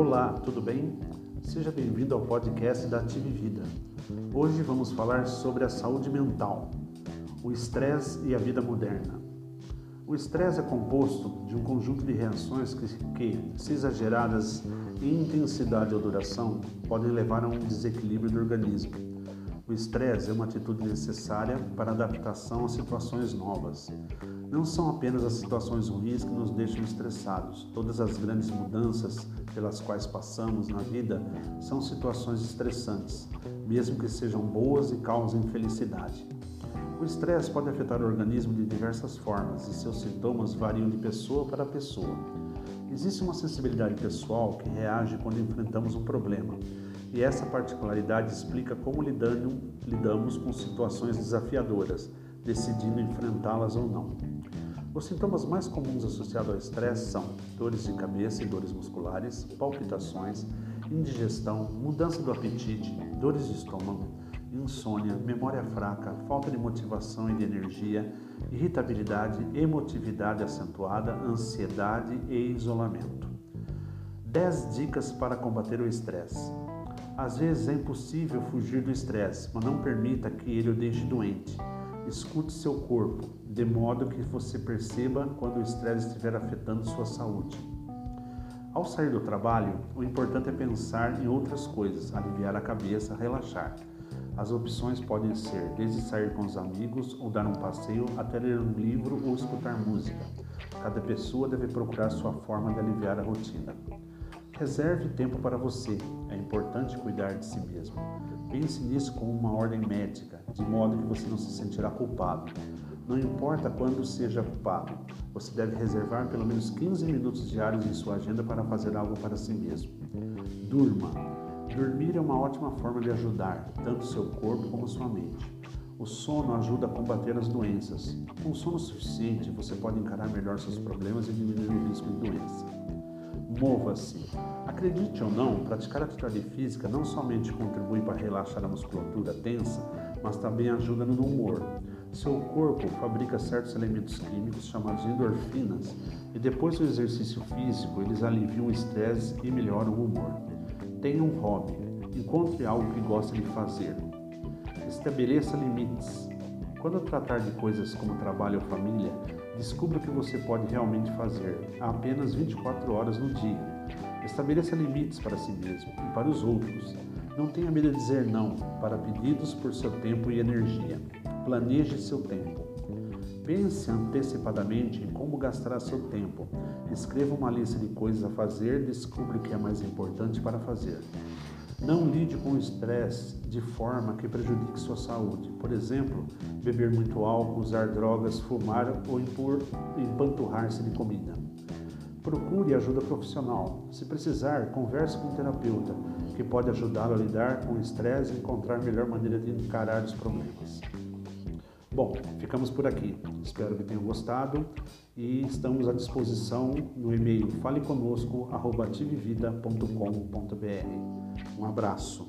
Olá, tudo bem? Seja bem-vindo ao podcast da Ative Vida. Hoje vamos falar sobre a saúde mental, o estresse e a vida moderna. O estresse é composto de um conjunto de reações que, que, se exageradas em intensidade ou duração, podem levar a um desequilíbrio do organismo. O estresse é uma atitude necessária para adaptação a situações novas. Não são apenas as situações ruins que nos deixam estressados. Todas as grandes mudanças pelas quais passamos na vida são situações estressantes, mesmo que sejam boas e causem felicidade. O estresse pode afetar o organismo de diversas formas e seus sintomas variam de pessoa para pessoa. Existe uma sensibilidade pessoal que reage quando enfrentamos um problema, e essa particularidade explica como lidamos com situações desafiadoras, decidindo enfrentá-las ou não. Os sintomas mais comuns associados ao estresse são dores de cabeça e dores musculares, palpitações, indigestão, mudança do apetite, dores de estômago, insônia, memória fraca, falta de motivação e de energia, irritabilidade, emotividade acentuada, ansiedade e isolamento. 10 dicas para combater o estresse. Às vezes é impossível fugir do estresse, mas não permita que ele o deixe doente. Escute seu corpo, de modo que você perceba quando o estresse estiver afetando sua saúde. Ao sair do trabalho, o importante é pensar em outras coisas, aliviar a cabeça, relaxar. As opções podem ser desde sair com os amigos ou dar um passeio até ler um livro ou escutar música. Cada pessoa deve procurar sua forma de aliviar a rotina. Reserve tempo para você. É importante cuidar de si mesmo. Pense nisso como uma ordem médica, de modo que você não se sentirá culpado. Não importa quando seja culpado, você deve reservar pelo menos 15 minutos diários em sua agenda para fazer algo para si mesmo. Durma. Dormir é uma ótima forma de ajudar tanto seu corpo como sua mente. O sono ajuda a combater as doenças. Com sono suficiente, você pode encarar melhor seus problemas e diminuir o risco de doença. Mova-se. Acredite ou não, praticar atividade física não somente contribui para relaxar a musculatura tensa, mas também ajuda no humor. Seu corpo fabrica certos elementos químicos chamados endorfinas e depois do exercício físico eles aliviam o estresse e melhoram o humor. Tenha um hobby. Encontre algo que gosta de fazer. Estabeleça limites. Quando tratar de coisas como trabalho ou família, descubra o que você pode realmente fazer. Há apenas 24 horas no dia. Estabeleça limites para si mesmo e para os outros. Não tenha medo de dizer não para pedidos por seu tempo e energia. Planeje seu tempo. Pense antecipadamente em como gastará seu tempo. Escreva uma lista de coisas a fazer, descubra o que é mais importante para fazer. Não lide com o estresse de forma que prejudique sua saúde. Por exemplo, beber muito álcool, usar drogas, fumar ou empanturrar-se de comida. Procure ajuda profissional. Se precisar, converse com um terapeuta, que pode ajudá-lo a lidar com o estresse e encontrar a melhor maneira de encarar os problemas. Bom, ficamos por aqui. Espero que tenham gostado e estamos à disposição no e-mail faleconosco.ativevida.com.br. Um abraço.